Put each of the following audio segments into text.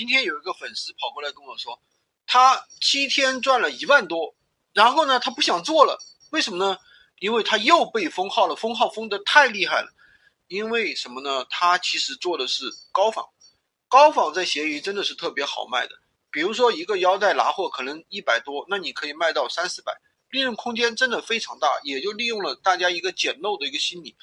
今天有一个粉丝跑过来跟我说，他七天赚了一万多，然后呢，他不想做了，为什么呢？因为他又被封号了，封号封的太厉害了。因为什么呢？他其实做的是高仿，高仿在闲鱼真的是特别好卖的。比如说一个腰带拿货可能一百多，那你可以卖到三四百，利润空间真的非常大，也就利用了大家一个捡漏的一个心理。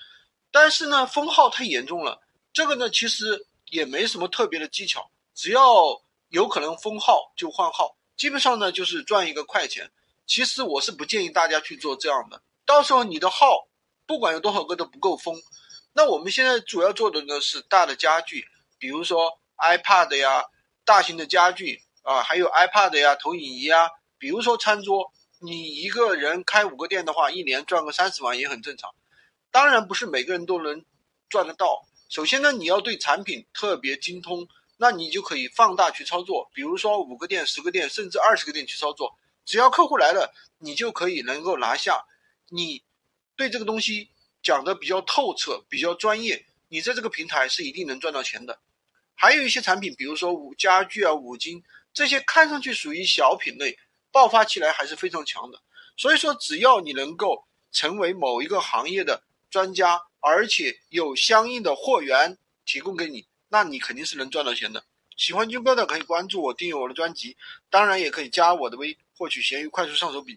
但是呢，封号太严重了，这个呢其实也没什么特别的技巧，只要有可能封号就换号，基本上呢就是赚一个快钱。其实我是不建议大家去做这样的。到时候你的号不管有多少个都不够封。那我们现在主要做的呢是大的家具，比如说 iPad 呀，大型的家具啊，还有 iPad 呀，投影仪啊，比如说餐桌。你一个人开五个店的话，一年赚个三十万也很正常。当然不是每个人都能赚得到。首先呢，你要对产品特别精通，那你就可以放大去操作，比如说五个店、十个店，甚至二十个店去操作。只要客户来了，你就可以能够拿下。你对这个东西讲的比较透彻、比较专业，你在这个平台是一定能赚到钱的。还有一些产品，比如说五家具啊、五金这些，看上去属于小品类，爆发起来还是非常强的。所以说，只要你能够成为某一个行业的专家，而且有相应的货源提供给你，那你肯定是能赚到钱的。喜欢军哥的可以关注我，订阅我的专辑，当然也可以加我的微，获取闲鱼快速上手笔记。